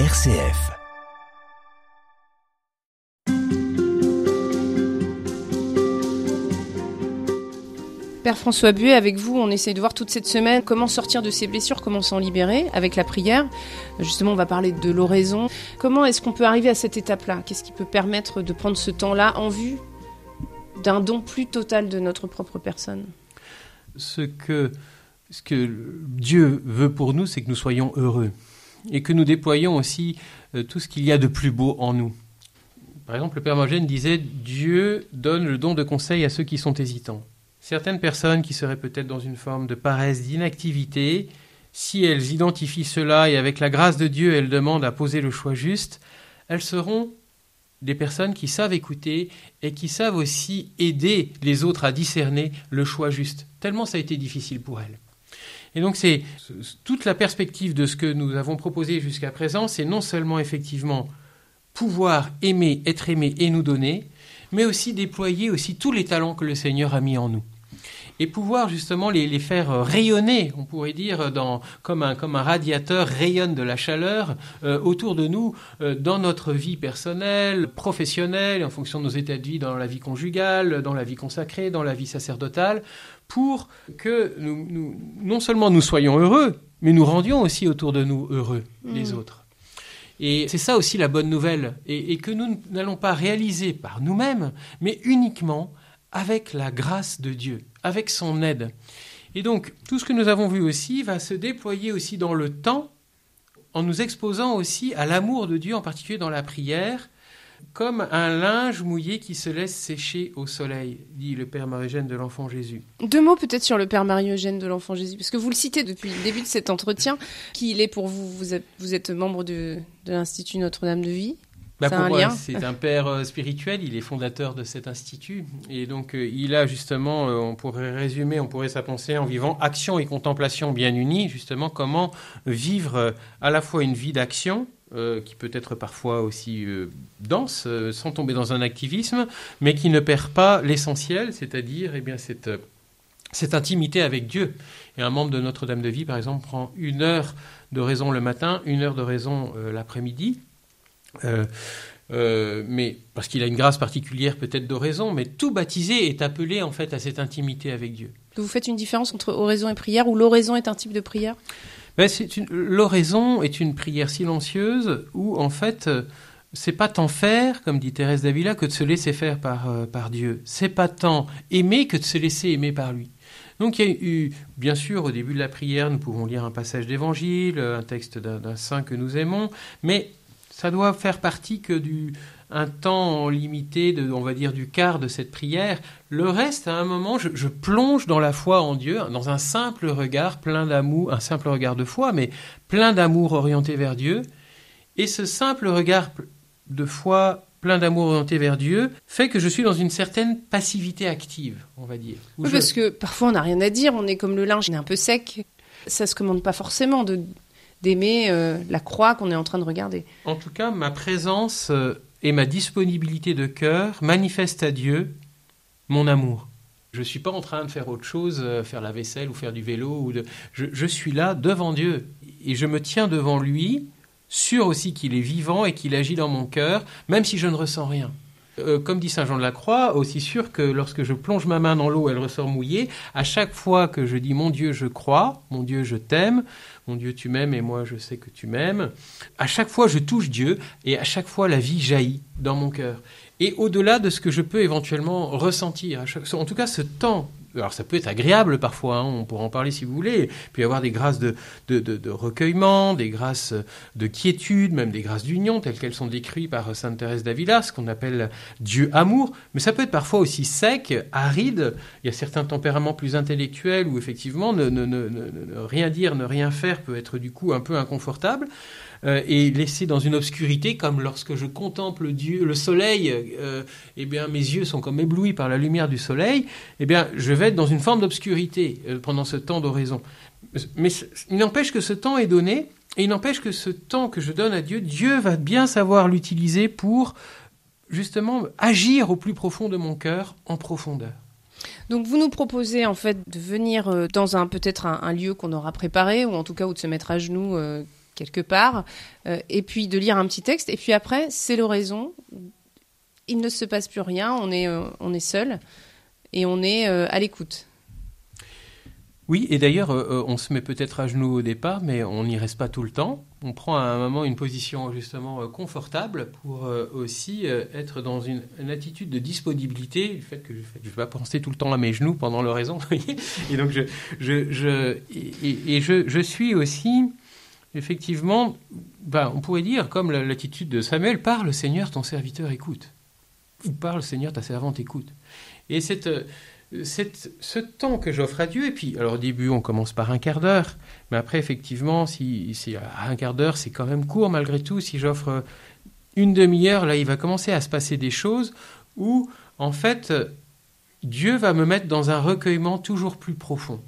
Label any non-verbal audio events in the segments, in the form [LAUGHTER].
RCF. Père François Buet, avec vous, on essaye de voir toute cette semaine comment sortir de ces blessures, comment s'en libérer avec la prière. Justement, on va parler de l'oraison. Comment est-ce qu'on peut arriver à cette étape-là? Qu'est-ce qui peut permettre de prendre ce temps-là en vue d'un don plus total de notre propre personne? Ce que, ce que Dieu veut pour nous, c'est que nous soyons heureux et que nous déployions aussi euh, tout ce qu'il y a de plus beau en nous. Par exemple, le Père Mogène disait Dieu donne le don de conseil à ceux qui sont hésitants. Certaines personnes qui seraient peut-être dans une forme de paresse, d'inactivité, si elles identifient cela et avec la grâce de Dieu, elles demandent à poser le choix juste, elles seront des personnes qui savent écouter et qui savent aussi aider les autres à discerner le choix juste, tellement ça a été difficile pour elles. Et donc c'est toute la perspective de ce que nous avons proposé jusqu'à présent, c'est non seulement effectivement pouvoir aimer, être aimé et nous donner, mais aussi déployer aussi tous les talents que le Seigneur a mis en nous et pouvoir justement les, faire euh, rayonner, on pourrait dire, dans, comme, un, comme un radiateur rayonne de la chaleur euh, autour de nous, euh, dans notre vie personnelle, professionnelle, en fonction de nos états de vie dans la vie conjugale, dans la vie consacrée, dans la vie sacerdotale, pour que nous, non seulement nous soyons heureux, mais nous rendions aussi autour de nous heureux les mmh. autres. Et c'est ça aussi la bonne nouvelle, et, et que nous n'allons pas réaliser par nous-mêmes, mais uniquement avec la grâce de Dieu, avec son aide. Et donc, tout ce que nous avons vu aussi va se déployer aussi dans le temps, en nous exposant aussi à l'amour de Dieu, en particulier dans la prière, comme un linge mouillé qui se laisse sécher au soleil, dit le Père Marie-Eugène de l'Enfant Jésus. Deux mots peut-être sur le Père Marie-Eugène de l'Enfant Jésus, parce que vous le citez depuis le début de cet entretien. Qui il est pour vous vous êtes, membre de l'Institut Notre-Dame de Vie bah, c'est un père euh, spirituel, il est fondateur de cet institut. Et donc, euh, il a justement, euh, on pourrait résumer, on pourrait sa pensée en vivant action et contemplation bien unies, justement, comment vivre à la fois une vie d'action, qui peut être parfois aussi dense, sans tomber dans un activisme, mais qui ne perd pas l'essentiel, c'est-à-dire eh bien, cette, cette intimité avec Dieu. Et un membre de Notre-Dame de Vie, par exemple, prend une heure de raison le matin, une heure de raison l'après-midi euh, euh, mais parce qu'il a une grâce particulière peut-être d'oraison, mais tout baptisé est appelé en fait à cette intimité avec Dieu. Vous faites une différence entre oraison et prière, ou l'oraison est un type de prière? Ben, L'oraison est une prière silencieuse où en fait c'est pas tant faire, comme dit Thérèse d'Avila, que de se laisser faire par, euh, par Dieu. C'est pas tant aimer que de se laisser aimer par lui. Donc il y a eu, bien sûr, au début de la prière, nous pouvons lire un passage d'évangile, un texte d'un saint que nous aimons, mais ça doit faire partie que du un temps limité, de, on va dire du quart de cette prière. Le reste, à un moment, je, plonge dans la foi en Dieu, dans un simple regard plein d'amour, un simple regard de foi, mais plein d'amour orienté vers Dieu. Et ce simple regard de foi plein d'amour orienté vers Dieu, fait que je suis dans une certaine passivité active, on va dire. Parce que parfois on n'a rien à dire, on est comme le linge, on est un peu sec. Ça se commande pas forcément de d'aimer euh, la croix qu'on est en train de regarder. En tout cas, ma présence euh, et ma disponibilité de cœur manifestent à Dieu mon amour. Je ne suis pas en train de faire autre chose, euh, faire la vaisselle ou faire du vélo. Ou de... je, je suis là devant Dieu et je me tiens devant lui, sûr aussi qu'il est vivant et qu'il agit dans mon cœur, même si je ne ressens rien. Euh, comme dit Saint Jean de la Croix, aussi sûr que lorsque je plonge ma main dans l'eau, elle ressort mouillée. À chaque fois que je dis mon Dieu, je crois, mon Dieu, je t'aime, mon Dieu, tu m'aimes et moi, je sais que tu m'aimes. À chaque fois, je touche Dieu et à chaque fois, la vie jaillit dans mon cœur. Et au-delà de ce que je peux éventuellement ressentir, en tout cas, ce temps alors ça peut être agréable parfois, hein, on pourra en parler si vous voulez, y avoir des grâces de, recueillement, des grâces de quiétude, même des grâces d'union, telles qu'elles sont décrites par Sainte Thérèse d'Avila, ce qu'on appelle Dieu amour, mais ça peut être parfois aussi sec, aride, il y a certains tempéraments plus intellectuels où effectivement ne, ne rien dire, ne rien faire peut être du coup un peu inconfortable. Euh, et laissé dans une obscurité, comme lorsque je contemple Dieu, le soleil, euh, eh bien mes yeux sont comme éblouis par la lumière du soleil, eh bien je vais être dans une forme d'obscurité euh, pendant ce temps d'oraison. Mais il n'empêche que ce temps est donné, et il n'empêche que ce temps que je donne à Dieu, Dieu va bien savoir l'utiliser pour justement agir au plus profond de mon cœur en profondeur. Donc vous nous proposez en fait de venir dans un peut-être un, lieu qu'on aura préparé ou en tout cas où de se mettre à genoux quelque part, euh, et puis de lire un petit texte, et puis après, c'est l'oraison. Il ne se passe plus rien, on est, euh, on est seul, et on est euh, à l'écoute. Oui, et d'ailleurs, on se met peut-être à genoux au départ, mais on n'y reste pas tout le temps. On prend à un moment une position justement confortable pour aussi être dans une, attitude de disponibilité, du fait que je ne vais pas penser tout le temps à mes genoux pendant l'oraison. [LAUGHS] et donc, je, je, je et, je, je, suis aussi effectivement, ben, on pourrait dire, comme l'attitude de Samuel, parle Seigneur, ton serviteur écoute. Ou parle Seigneur, ta servante écoute. Et cette, ce temps que j'offre à Dieu, et puis, alors au début, on commence par un quart d'heure, mais après, effectivement, si, si un quart d'heure, c'est quand même court malgré tout. Si j'offre une demi-heure, là, il va commencer à se passer des choses où, en fait, Dieu va me mettre dans un recueillement toujours plus profond.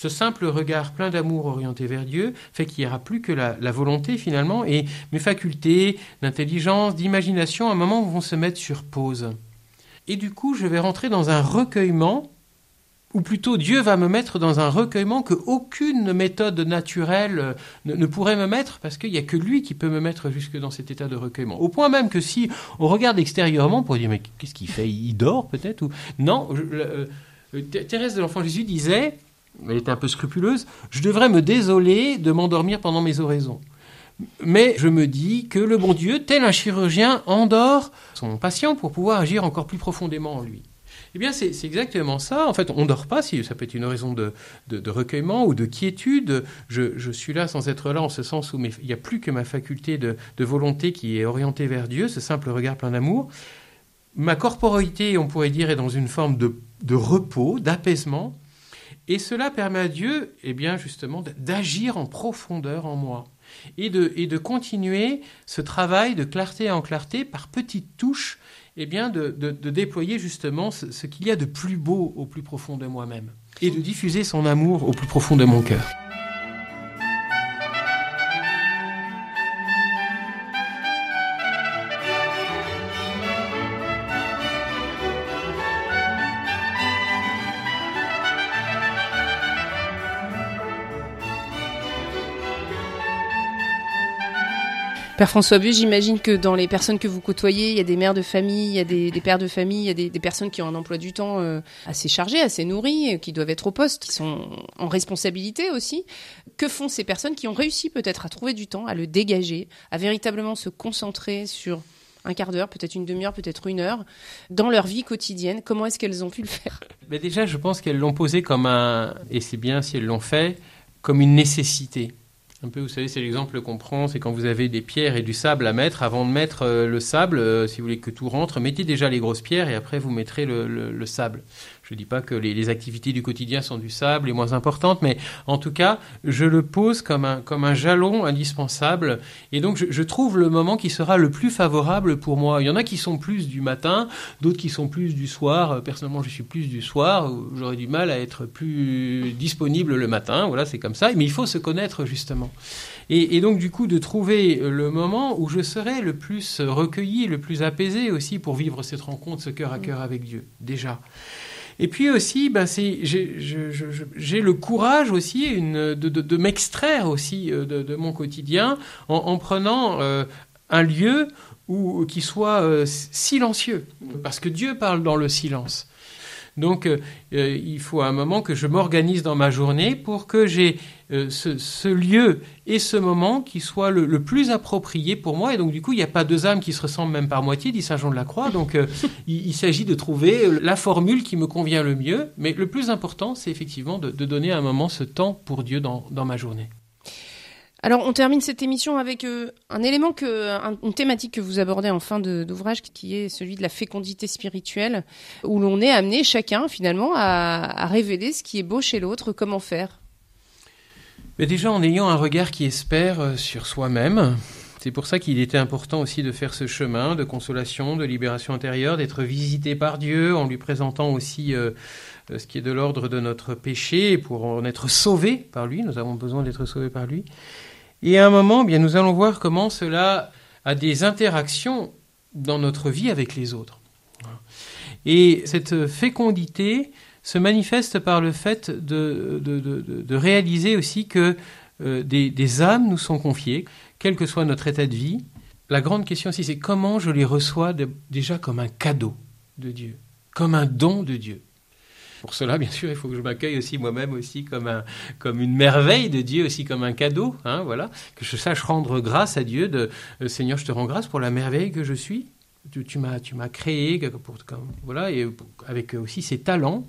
Ce simple regard plein d'amour orienté vers Dieu fait qu'il n'y aura plus que la, volonté finalement et mes facultés d'intelligence, d'imagination, à un moment vont se mettre sur pause. Et du coup, je vais rentrer dans un recueillement, ou plutôt Dieu va me mettre dans un recueillement que aucune méthode naturelle euh, ne, pourrait me mettre, parce qu'il n'y a que lui qui peut me mettre jusque dans cet état de recueillement. Au point même que si on regarde extérieurement, on pourrait dire mais qu'est-ce qu'il fait? Il dort peut-être non euh, euh, Thérèse de l'Enfant Jésus disait elle était un peu scrupuleuse, je devrais me désoler de m'endormir pendant mes oraisons. Mais je me dis que le bon Dieu, tel un chirurgien, endort son patient pour pouvoir agir encore plus profondément en lui. Eh bien, c'est exactement ça. En fait, on ne dort pas, si ça peut être une raison de, recueillement ou de quiétude. Je, suis là sans être là, en ce sens où il n'y a plus que ma faculté de, volonté qui est orientée vers Dieu, ce simple regard plein d'amour. Ma corporalité, on pourrait dire, est dans une forme de repos, d'apaisement. Et cela permet à Dieu, eh bien, justement, d'agir en profondeur en moi et de, continuer ce travail de clarté en clarté par petites touches, eh bien, de, déployer justement ce, ce qu'il y a de plus beau au plus profond de moi-même et de diffuser son amour au plus profond de mon cœur. Père François Bu, j'imagine que dans les personnes que vous côtoyez, il y a des mères de famille, il y a des, pères de famille, il y a des, personnes qui ont un emploi du temps euh, assez chargé, assez nourri, euh, qui doivent être au poste, qui sont en responsabilité aussi. Que font ces personnes qui ont réussi peut-être à trouver du temps, à le dégager, à véritablement se concentrer sur un quart d'heure, peut-être une demi-heure, peut-être une heure, dans leur vie quotidienne? Comment est-ce qu'elles ont pu le faire? Mais Déjà, je pense qu'elles l'ont posé comme un, et c'est bien si elles l'ont fait, comme une nécessité. Un peu, vous savez, c'est l'exemple qu'on prend, c'est quand vous avez des pierres et du sable à mettre, avant de mettre euh, le sable, euh, si vous voulez que tout rentre, mettez déjà les grosses pierres et après vous mettrez le sable. Je ne dis pas que les, activités du quotidien sont du sable et moins importantes, mais en tout cas, je le pose comme un, comme un jalon indispensable. Et donc, je, trouve le moment qui sera le plus favorable pour moi. Il y en a qui sont plus du matin, d'autres qui sont plus du soir. Personnellement, je suis plus du soir. J'aurais du mal à être plus disponible le matin. Voilà, c'est comme ça. Mais il faut se connaître, justement. Et, donc, du coup, de trouver le moment où je serai le plus recueilli, le plus apaisé aussi pour vivre cette rencontre, ce cœur à cœur avec Dieu, déjà. Et puis aussi, ben, j'ai le courage aussi de, de, m'extraire aussi euh, de, mon quotidien en, prenant euh, un lieu où, qui soit euh, silencieux. Parce que Dieu parle dans le silence. Donc, il faut à un moment que je m'organise dans ma journée pour que j'ai euh, ce, lieu et ce moment qui soit le, plus approprié pour moi. Et donc, du coup, il n'y a pas deux âmes qui se ressemblent même par moitié, dit Saint Jean de la Croix. Donc, euh, [LAUGHS] il, s'agit de trouver euh, la formule qui me convient le mieux. Mais le plus important, c'est effectivement de, donner à un moment ce temps pour Dieu dans, ma journée. Alors, on termine cette émission avec un élément, que, une thématique que vous abordez en fin d'ouvrage, qui est celui de la fécondité spirituelle, où l'on est amené chacun finalement à révéler ce qui est beau chez l'autre, comment faire. Mais déjà en ayant un regard qui espère euh, sur soi-même, c'est pour ça qu'il était important aussi de faire ce chemin de consolation, de libération intérieure, d'être visité par Dieu en lui présentant aussi euh, euh, ce qui est de l'ordre de notre péché pour en être sauvé par lui. Nous avons besoin d'être sauvés par lui. Et à un moment, bien, nous allons voir comment cela a des interactions dans notre vie avec les autres. Et cette fécondité, se manifeste par le fait de, de, réaliser aussi que euh, des, des âmes nous sont confiées, quel que soit notre état de vie. La grande question aussi, c'est comment je les reçois de- déjà comme un cadeau de Dieu, comme un don de Dieu. Pour cela, bien sûr, il faut que je m'accueille aussi moi-même aussi comme, un, comme une merveille de Dieu, aussi comme un cadeau. Hein, voilà, que je sache rendre grâce à Dieu. De, euh, Seigneur, je te rends grâce pour la merveille que je suis. Tu, tu m'as, créé, pour, comme- voilà, et avec aussi ces talents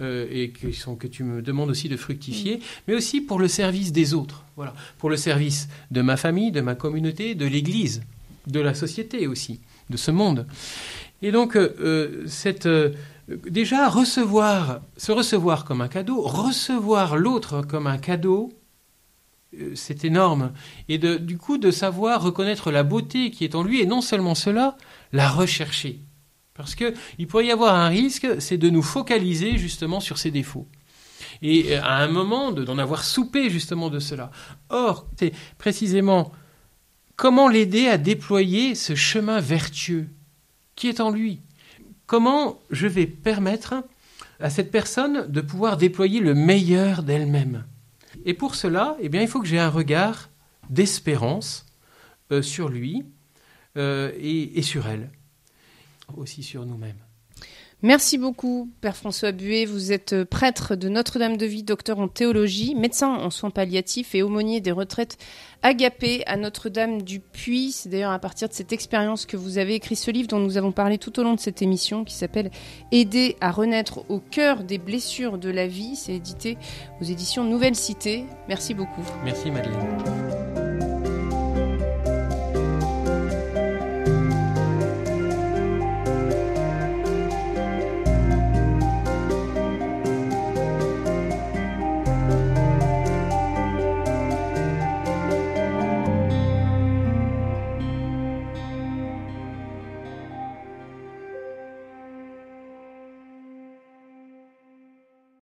euh, et que, sont, que tu me demandes aussi de fructifier, mais aussi pour le service des autres. Voilà, pour le service de ma famille, de ma communauté, de l'Église, de la société aussi, de ce monde. Et donc, euh, euh, cette, euh, déjà, recevoir, se recevoir comme un cadeau, recevoir l'autre comme un cadeau, c'est énorme. Et de- du coup, de savoir reconnaître la beauté qui est en lui, et non seulement cela, la rechercher. Parce que il pourrait y avoir un risque, c'est de nous focaliser justement sur ses défauts. Et euh, à un moment, de- d'en avoir soupé justement de cela. Or, c'est précisément comment l'aider à déployer ce chemin vertueux qui est en lui. Comment je vais permettre à cette personne de pouvoir déployer le meilleur d'elle-même. Et pour cela, eh bien, il faut que j'ai un regard d'espérance euh, sur lui euh, et sur elle, aussi sur nous-mêmes. Merci beaucoup, Père François Buet. Vous êtes euh, prêtre de Notre-Dame de Vie, docteur en théologie, médecin en soins palliatifs et aumônier des retraites agapées à Notre-Dame du Puy. C'est d'ailleurs à partir de cette expérience que vous avez écrit ce livre dont nous avons parlé tout au long de cette émission qui s'appelle Aider à renaître au cœur des blessures de la vie. C'est édité aux éditions Nouvelle Cité. Merci beaucoup. Merci Madeleine.